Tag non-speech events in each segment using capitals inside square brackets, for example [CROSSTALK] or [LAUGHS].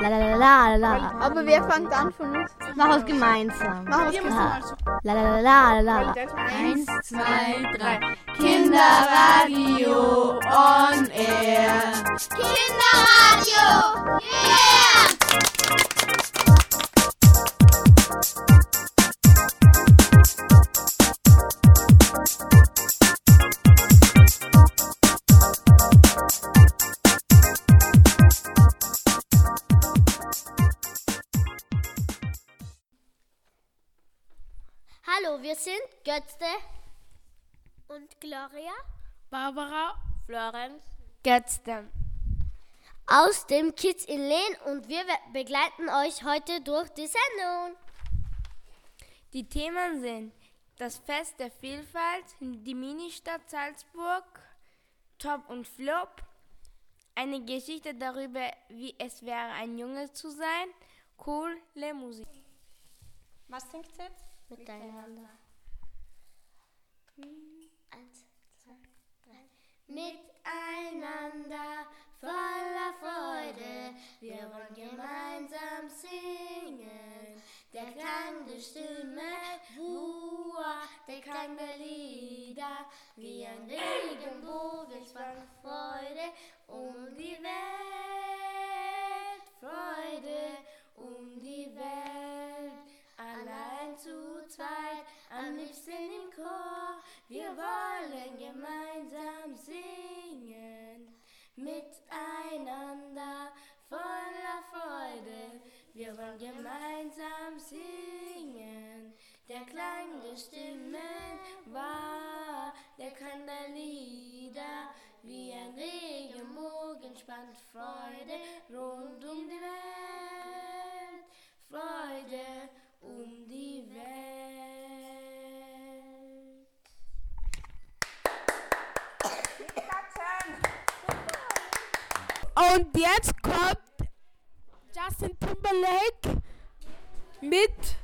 La la la la la. Aber wer fängt an von uns? Mach es gemeinsam. Mach es Ja. La la la la la. Eins, zwei, drei. Kinderradio on air. Kinderradio! Yeah! Götze und Gloria Barbara, Florenz Götzten. aus dem Kids in Lehn und wir begleiten euch heute durch die Sendung. Die Themen sind das Fest der Vielfalt, die Ministadt Salzburg, Top und Flop, eine Geschichte darüber, wie es wäre, ein Junge zu sein, coole Musik. Was singt sie jetzt? Miteinander. Eins, zwei, drei. Miteinander, voller Freude, wir wollen gemeinsam singen. Der Klang der Stimme, Hua, der Klang der Lieder, wie ein Regenbogen spannt Freude um die Welt. Freude um die Welt, allein zu zweit, am liebsten im Chor. Wir wollen gemeinsam singen, miteinander, voller Freude. Wir wollen gemeinsam singen. Der Klang der Stimmen jetzt kommt Justin Timberlake mit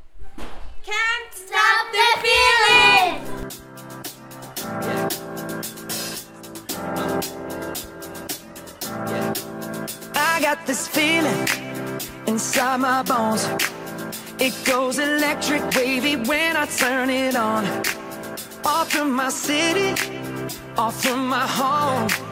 Can't stop the feeling! I got this feeling inside my bones. It goes electric wavy when I turn it on. Off from my city, off from my home.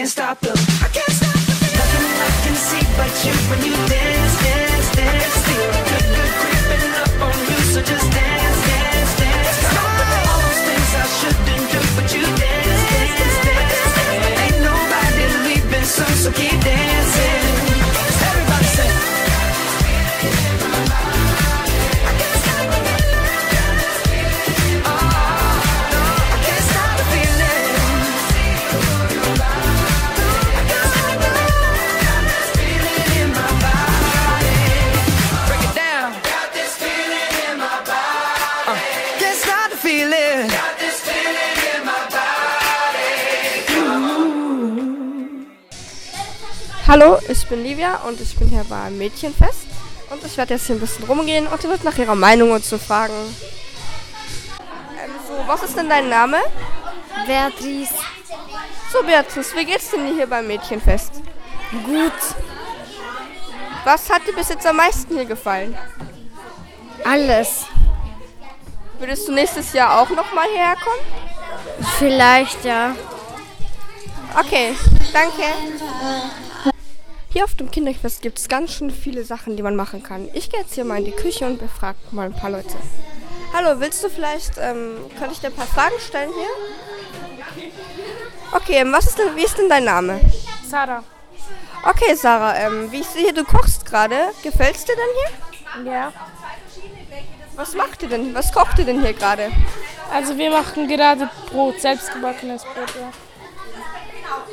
Can't stop the. I can't stop the. Nothing I can see but you when you dance, Hallo, ich bin Livia und ich bin hier beim Mädchenfest. Und ich werde jetzt hier ein bisschen rumgehen und ihr wird nach ihrer Meinung und so fragen. Ähm, so, was ist denn dein Name? Beatrice. So, Beatrice, wie geht's denn dir hier beim Mädchenfest? Gut. Was hat dir bis jetzt am meisten hier gefallen? Alles. Würdest du nächstes Jahr auch nochmal hierher kommen? Vielleicht, ja. Okay, danke. Hier auf dem Kinderfest gibt es ganz schön viele Sachen, die man machen kann. Ich gehe jetzt hier mal in die Küche und befrage mal ein paar Leute. Hallo, willst du vielleicht, ähm, kann ich dir ein paar Fragen stellen hier? Okay, ähm, was ist denn, wie ist denn dein Name? Sarah. Okay, Sarah, ähm, wie ich sehe, du kochst gerade. Gefällt's dir denn hier? Ja. Was macht ihr denn? Was kocht ihr denn hier gerade? Also wir machen gerade Brot, selbstgebackenes Brot, ja.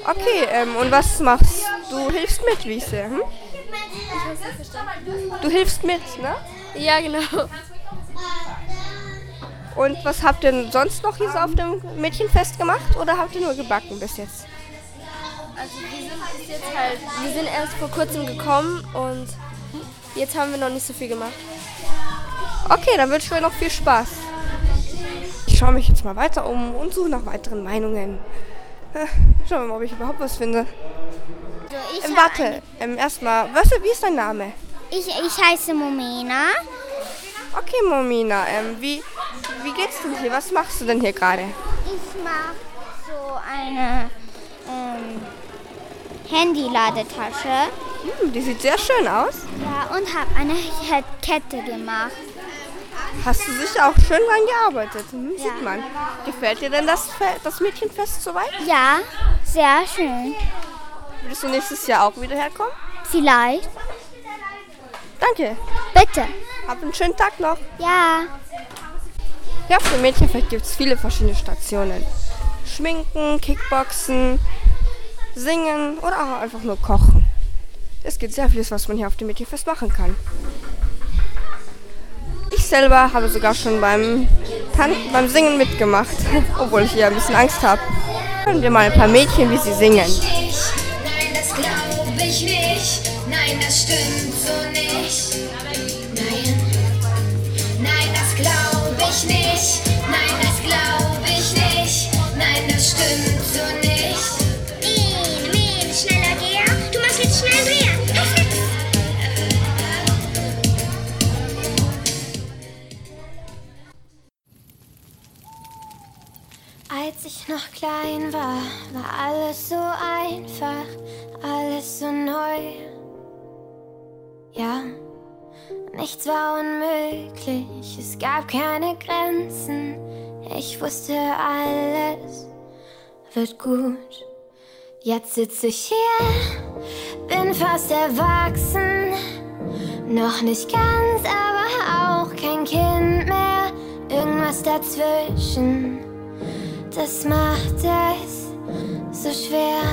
Okay, ähm, und was machst du? Hilfst mit, wie ich sehe, hm? Du hilfst mit, ne? Ja, genau. Und was habt ihr denn sonst noch hier so auf dem Mädchenfest gemacht oder habt ihr nur gebacken bis jetzt? Also wir sind bis jetzt halt, wir sind erst vor kurzem gekommen und jetzt haben wir noch nicht so viel gemacht. Okay, dann wünsche ich euch noch viel Spaß. Ich schaue mich jetzt mal weiter um und suche nach weiteren Meinungen. [LAUGHS] Schauen wir mal, ob ich überhaupt was finde. ich, Ähm, warte, ähm, erstmal, was, wie ist dein Name? ich, ich heiße Momena. Okay, Momina, ähm, wie, wie geht's denn hier? Was machst du denn hier gerade? Ich mache so eine ähm, Handy-Ladetasche Hm, die sieht sehr schön aus. ja, und habe eine Ke- Kette gemacht. Hast du sicher auch schön dran gearbeitet. Hm, Ja. Sieht man. Gefällt dir denn das, Fe- das Mädchenfest soweit? Ja, sehr schön. Würdest du nächstes Jahr auch wieder herkommen? Vielleicht. Danke. Bitte. Hab einen schönen Tag noch. Ja. Ja, auf dem Mädchenfest gibt es viele verschiedene Stationen. Schminken, Kickboxen, singen oder auch einfach nur kochen. Es gibt sehr vieles, was man hier auf dem Mädchenfest machen kann. Ich selber habe sogar schon beim, Tan beim Singen mitgemacht, [LAUGHS] obwohl ich hier ein bisschen Angst habe. Hören wir mal ein paar Mädchen, wie sie singen. Nein, das glaub ich nicht. Nein, das stimmt so nicht. Nein, das glaub ich nicht. Nein, das glaub ich nicht. Nein, das stimmt so nicht. Als ich noch klein war, war alles so einfach, alles so neu. Ja, nichts war unmöglich, es gab keine Grenzen. Ich wusste, alles wird gut. Jetzt sitze ich hier, bin fast erwachsen. Noch nicht ganz, aber auch kein Kind mehr. Irgendwas dazwischen das macht es so schwer.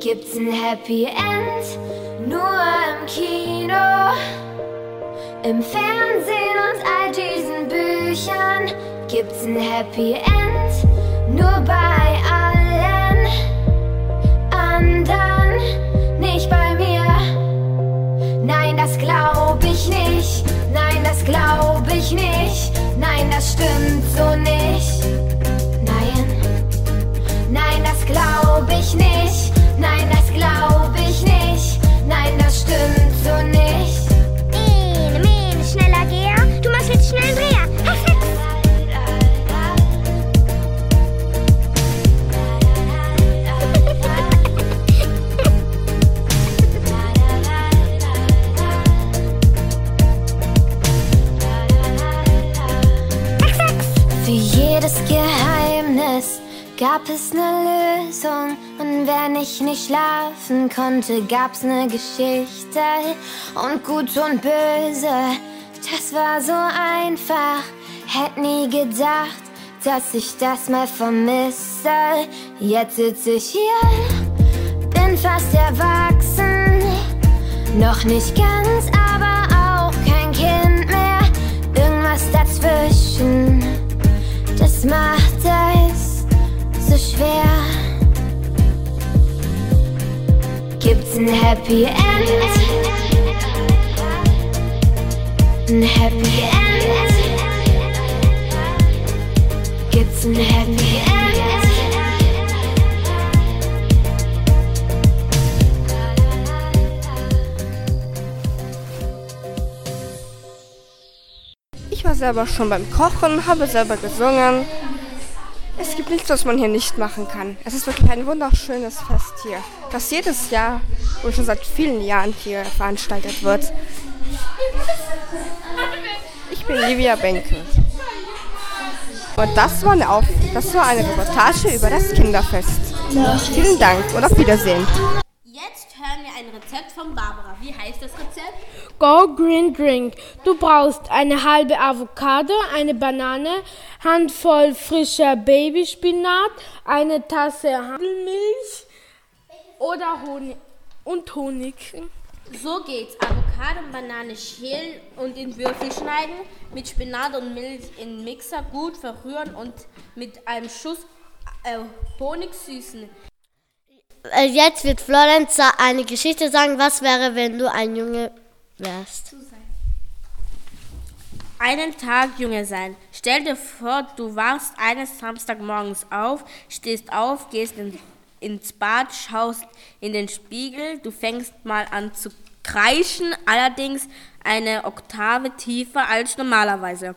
Gibt's ein Happy End nur im Kino, im Fernsehen und all diesen Büchern? Gibt's ein Happy End nur bei allen anderen, nicht bei mir? Nein, das glaub ich nicht. Nein, das glaub ich nicht. Nein, das stimmt so nicht. Nein, nein, das glaub ich nicht. Nein, das glaub ich nicht. Nein, das stimmt gab es eine Lösung. Und wenn ich nicht schlafen konnte, gab's eine Geschichte. Und gut und böse, das war so einfach. Hätt nie gedacht, dass ich das mal vermisse. Jetzt sitze ich hier, bin fast erwachsen. Noch nicht ganz, aber auch kein Kind mehr. Irgendwas dazwischen, das macht schwer. Gibt's ein Happy End? Ein Happy End? Gibt's ein Happy End? Ich war selber schon beim Kochen, habe selber gesungen. Es gibt nichts, was man hier nicht machen kann. Es ist wirklich ein wunderschönes Fest hier, das jedes Jahr und schon seit vielen Jahren hier veranstaltet wird. Ich bin Livia Benke. Und das war eine, Auf das war eine Reportage über das Kinderfest. Vielen Dank und auf Wiedersehen. Ein Rezept von Barbara. Wie heißt das Rezept? Go Green Drink. Du brauchst eine halbe Avocado, eine Banane, Handvoll frischer Babyspinat, eine Tasse Hagelmilch oder Honig und Honig. So geht's. Avocado und Banane schälen und in Würfel schneiden, mit Spinat und Milch in Mixer gut verrühren und mit einem Schuss äh, Honig süßen. Äh, Jetzt wird Florenz sa- eine Geschichte sagen. Was wäre, wenn du ein Junge wärst? Einen Tag Junge sein. Stell dir vor, du wachst eines Samstagmorgens auf, stehst auf, gehst in, ins Bad, schaust in den Spiegel, du fängst mal an zu kreischen, allerdings eine Oktave tiefer als normalerweise.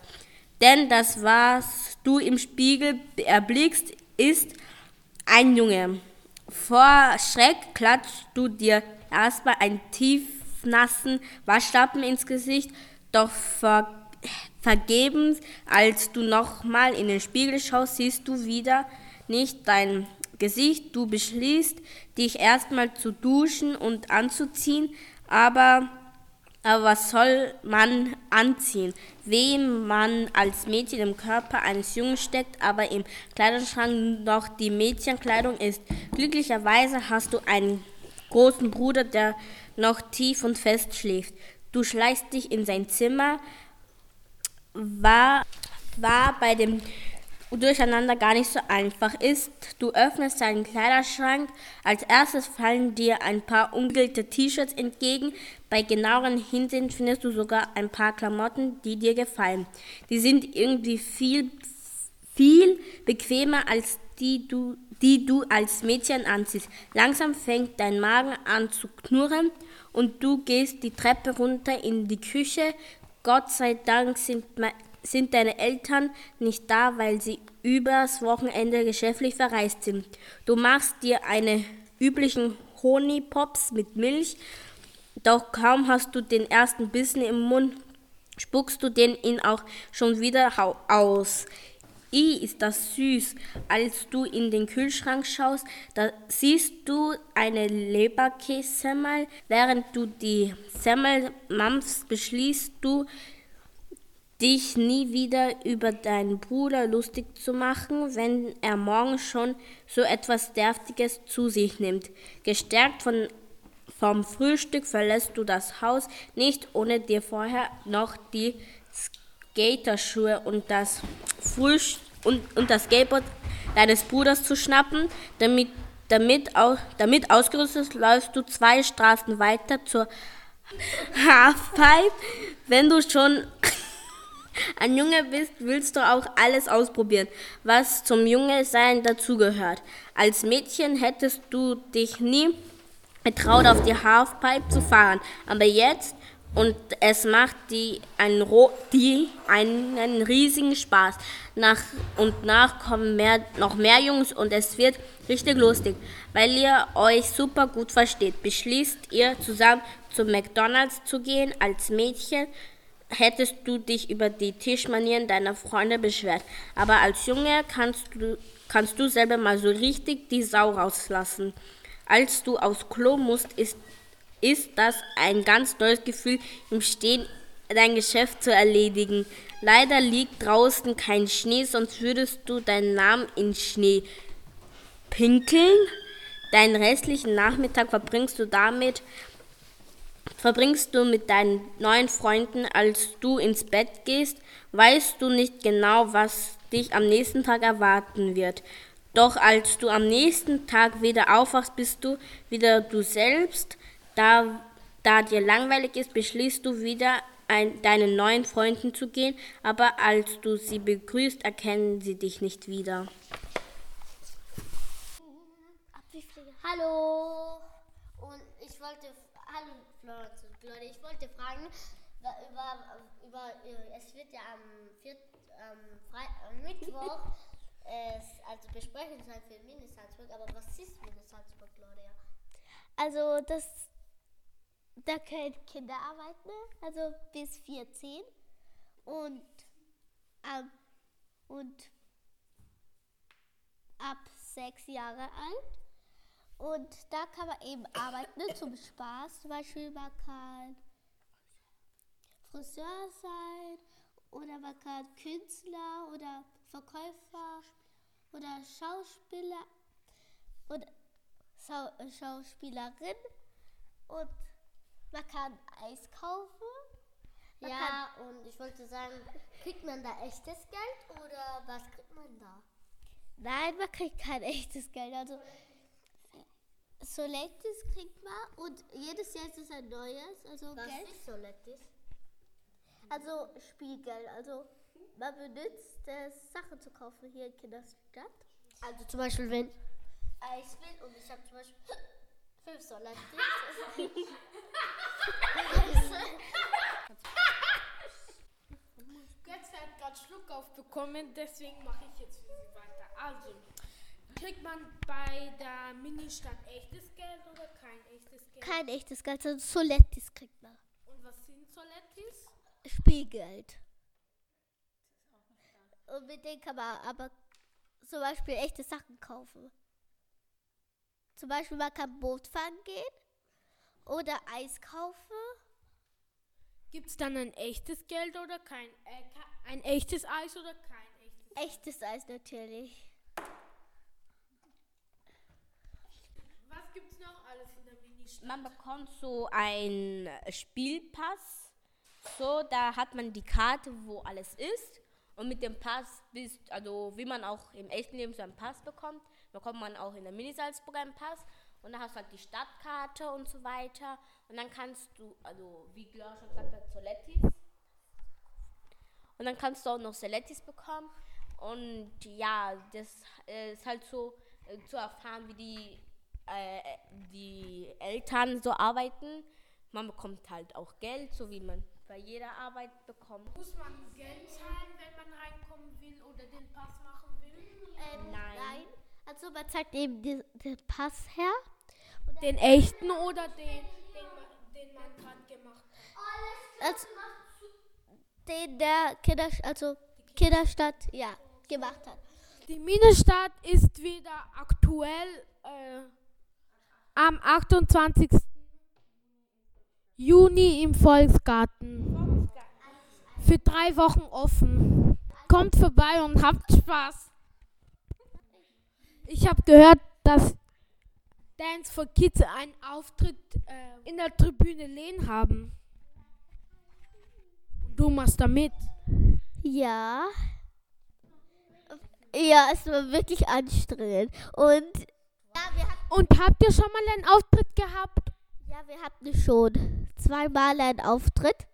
Denn das, was du im Spiegel erblickst, ist ein Junge. Vor Schreck klatschst du dir erstmal einen tiefnassen Waschlappen ins Gesicht, doch ver vergebens, als du nochmal in den Spiegel schaust, siehst du wieder nicht dein Gesicht. Du beschließt, dich erstmal zu duschen und anzuziehen, aber aber was soll man anziehen? Wem man als Mädchen im Körper eines Jungen steckt, aber im Kleiderschrank noch die Mädchenkleidung ist. Glücklicherweise hast du einen großen Bruder, der noch tief und fest schläft. Du schleichst dich in sein Zimmer, war, war bei dem Durcheinander gar nicht so einfach ist. Du öffnest deinen Kleiderschrank. Als erstes fallen dir ein paar ungelte T-Shirts entgegen. Bei genaueren Hinsehen findest du sogar ein paar Klamotten, die dir gefallen. Die sind irgendwie viel, viel bequemer als die du, die du als Mädchen anziehst. Langsam fängt dein Magen an zu knurren und du gehst die Treppe runter in die Küche. Gott sei Dank sind, me- sind deine Eltern nicht da, weil sie übers Wochenende geschäftlich verreist sind. Du machst dir eine üblichen Honigpops mit Milch, doch kaum hast du den ersten Bissen im Mund, spuckst du den ihn auch schon wieder aus. I, ist das süß. Als du in den Kühlschrank schaust, da siehst du eine Leberkässemmel. Während du die Semmel mampfst, beschließt du, dich nie wieder über deinen Bruder lustig zu machen, wenn er morgen schon so etwas Deftiges zu sich nimmt. Gestärkt von, vom Frühstück verlässt du das Haus nicht, ohne dir vorher noch die Skaterschuhe und das Frühstück und, und das Skateboard deines Bruders zu schnappen, damit, damit, damit ausgerüstet läufst du zwei Straßen weiter zur Halfpipe. Wenn du schon ein Junge bist, willst du auch alles ausprobieren, was zum Junge sein dazugehört. Als Mädchen hättest du dich nie getraut, auf die Halfpipe zu fahren, aber jetzt und es macht die, ein, die einen riesigen Spaß. Nach und nach kommen mehr, noch mehr Jungs und es wird richtig lustig. Weil ihr euch super gut versteht, beschließt ihr zusammen zu McDonalds zu gehen. Als Mädchen hättest du dich über die Tischmanieren deiner Freunde beschwert. Aber als Junge kannst du, kannst du selber mal so richtig die Sau rauslassen. Als du aufs Klo musst, ist, ist das ein ganz neues Gefühl, im Stehen dein Geschäft zu erledigen. Leider liegt draußen kein Schnee, sonst würdest du deinen Namen in Schnee pinkeln. Deinen restlichen Nachmittag verbringst du damit, verbringst du mit deinen neuen Freunden, als du ins Bett gehst, weißt du nicht genau, was dich am nächsten Tag erwarten wird. Doch als du am nächsten Tag wieder aufwachst, bist du wieder du selbst. Da, da dir langweilig ist, beschließt du wieder, ein, deinen neuen Freunden zu gehen, aber als du sie begrüßt, erkennen sie dich nicht wieder. Hallo. Wollte, hallo Florence und Claudia, ich wollte fragen, über, über, äh, es wird ja am, vier, am, am Mittwoch [LAUGHS] es, also Besprechung sein für Mini Salzburg, aber was ist Mini Salzburg, Claudia? Also das, da können Kinder arbeiten, also bis 14 und, ähm, und ab sechs Jahre alt. Und da kann man eben arbeiten ne, zum Spaß. Zum Beispiel man kann Friseur sein oder man kann Künstler oder Verkäufer oder Schauspieler oder Schau äh, Schauspielerin und man kann Eis kaufen. Man Ja, und ich wollte sagen, kriegt man da echtes Geld oder was kriegt man da? Nein, man kriegt kein echtes Geld. Also Solettes kriegt man und jedes Jahr ist es ein neues, also Was Geld. ist so lettis? Also Spielgeld. Also man benutzt es, Sachen zu kaufen hier in Kinderstadt. Also zum Beispiel, wenn Eis will und ich habe zum Beispiel [LAUGHS] fünf Solettis. Jetzt hat gerade Schluck aufbekommen, deswegen mache ich jetzt für Sie weiter. Also, kriegt man bei der Ministadt echtes Geld oder kein echtes Geld? Kein echtes Geld, sondern Solettis kriegt man. Und was sind Solettis? Spielgeld. Und mit denen kann man aber zum Beispiel echte Sachen kaufen. Zum Beispiel man kann Boot fahren gehen oder Eis kaufen. Gibt es dann ein echtes Geld oder kein? Äh, ein echtes Eis oder kein echtes? Echtes Eis natürlich. Was gibt es noch alles in der Ministadt? Man bekommt so einen Spielpass. So, da hat man die Karte, wo alles ist. Und mit dem Pass bist, also wie man auch im echten Leben so einen Pass bekommt, bekommt man auch in der Mini-Salzburg einen Pass. Und dann hast du halt die Stadtkarte und so weiter. Und dann kannst du, also wie Gloria schon gesagt hat, Solettis. Und dann kannst du auch noch Solettis bekommen. Und ja, das äh, ist halt so äh, zu erfahren, wie die, äh, die Eltern so arbeiten. Man bekommt halt auch Geld, so wie man bei jeder Arbeit bekommt. Muss man Geld zahlen, wenn man reinkommen will oder den Pass machen will? Ähm, Nein. Also man zeigt eben den, den Pass her. Den echten oder den, den, man- den man gerade gemacht hat? Also, den der Kinder, also Kinderstadt ja, gemacht hat. Die Ministadt ist wieder aktuell äh, am 28. Juni im Volksgarten. Für drei Wochen offen. Kommt vorbei und habt Spaß. Ich habe gehört, dass Dance for Kids einen Auftritt äh, in der Tribüne Lehn haben. Du machst da mit. Ja. Ja, es war wirklich anstrengend. Und ja, Und habt ihr schon mal einen Auftritt gehabt? ja, wir hatten schon zweimal einen Auftritt.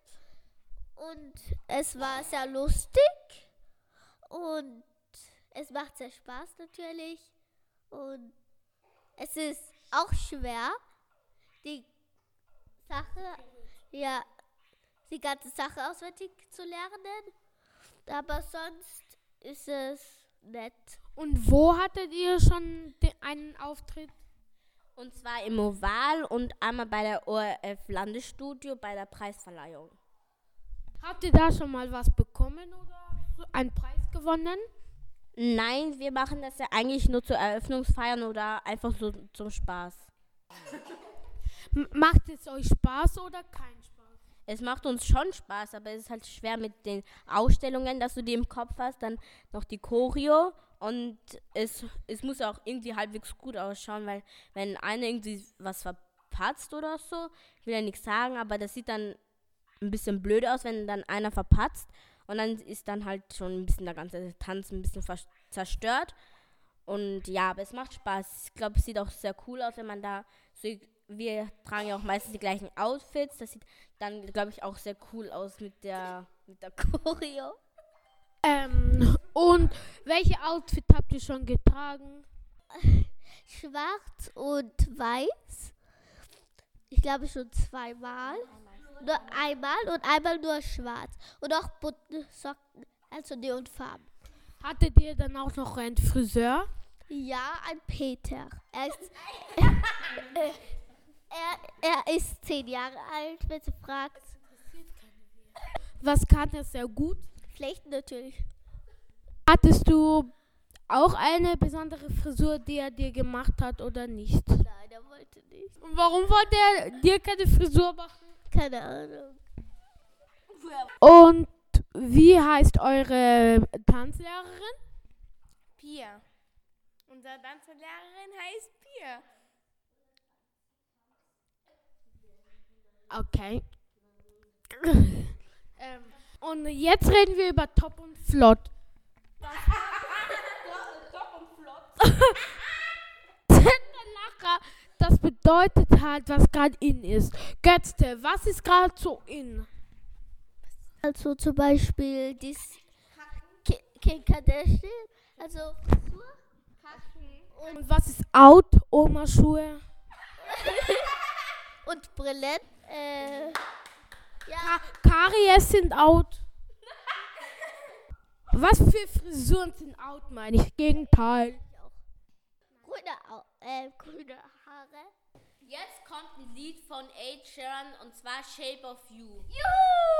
Und es war sehr lustig. Und es macht sehr Spaß natürlich. Und es ist auch schwer, die Sache, ja, die ganze Sache auswendig zu lernen. Aber sonst ist es nett. Und wo hattet ihr schon einen Auftritt? Und zwar im Oval und einmal bei der ORF Landesstudio bei der Preisverleihung. Habt ihr da schon mal was bekommen oder einen Preis gewonnen? Nein, wir machen das ja eigentlich nur zu Eröffnungsfeiern oder einfach so zum Spaß. Macht es euch Spaß oder keinen Spaß? Es macht uns schon Spaß, aber es ist halt schwer mit den Ausstellungen, dass du die im Kopf hast, dann noch die Choreo und es, es muss auch irgendwie halbwegs gut ausschauen, weil wenn einer irgendwie was verpatzt oder so, will ja nichts sagen, aber das sieht dann ein bisschen blöd aus, wenn dann einer verpatzt und dann ist dann halt schon ein bisschen der ganze Tanz ein bisschen zerstört. Und ja, aber es macht Spaß. Ich glaube, es sieht auch sehr cool aus, wenn man da so, wir tragen ja auch meistens die gleichen Outfits. Das sieht dann, glaube ich, auch sehr cool aus mit der, mit der [LAUGHS] Choreo. Ähm, und welche Outfit habt ihr schon getragen? Schwarz und weiß. Ich glaube schon zweimal. Nur einmal und einmal nur schwarz. Und auch bunte Socken, also Neonfarben. Hattet ihr dann auch noch einen Friseur? Ja, ein Peter. Er ist, äh, [LAUGHS] er, er ist zehn Jahre alt, wenn du fragst. Was kann er sehr gut? Flechten natürlich. Hattest du auch eine besondere Frisur, die er dir gemacht hat oder nicht? Nein, er wollte nicht. Und warum wollte er dir keine Frisur machen? Keine Ahnung. Und wie heißt eure Tanzlehrerin? Pia. Unsere Tanzlehrerin heißt Pia. Okay. ähm, und jetzt reden wir über Top und Flott. Top und Flott. Lacher, [LAUGHS] das bedeutet halt, was gerade in ist. Götzte, was ist gerade so in? Also zum Beispiel dies Ki- Kim Kardashian, also Frisur. Und was ist out? Oma-Schuhe? [LAUGHS] und Brillen. Äh, ja. Karies sind out. Was für Frisuren sind out, meine ich? Gegenteil. grüne, äh, grüne Haare. Jetzt kommt ein Lied von Ed Sheeran und zwar Shape of You. Juhu!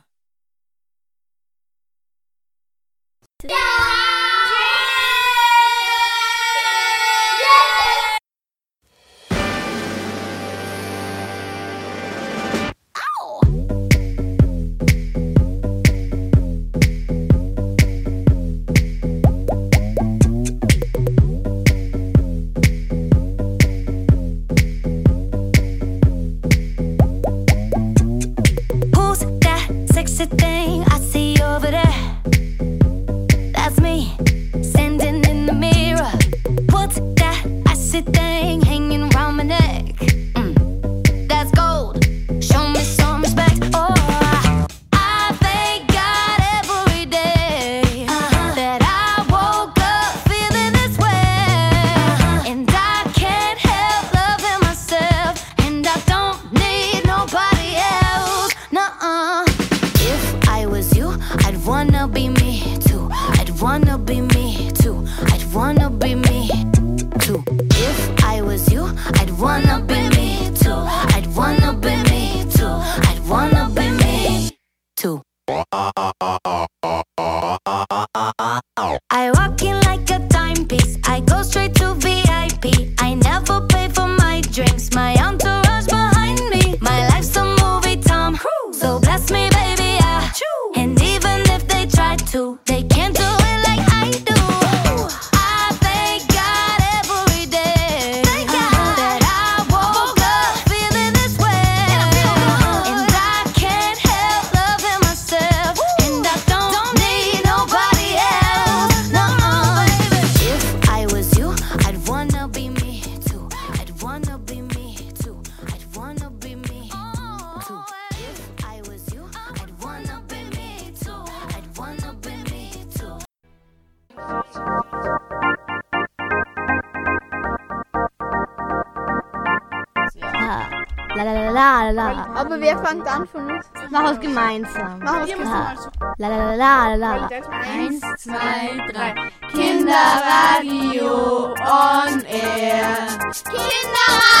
fangt an von uns. Mach es gemeinsam. Mach es gemeinsam. La la la la la. Eins, zwei, drei. Kinderradio on air. Kinderradio.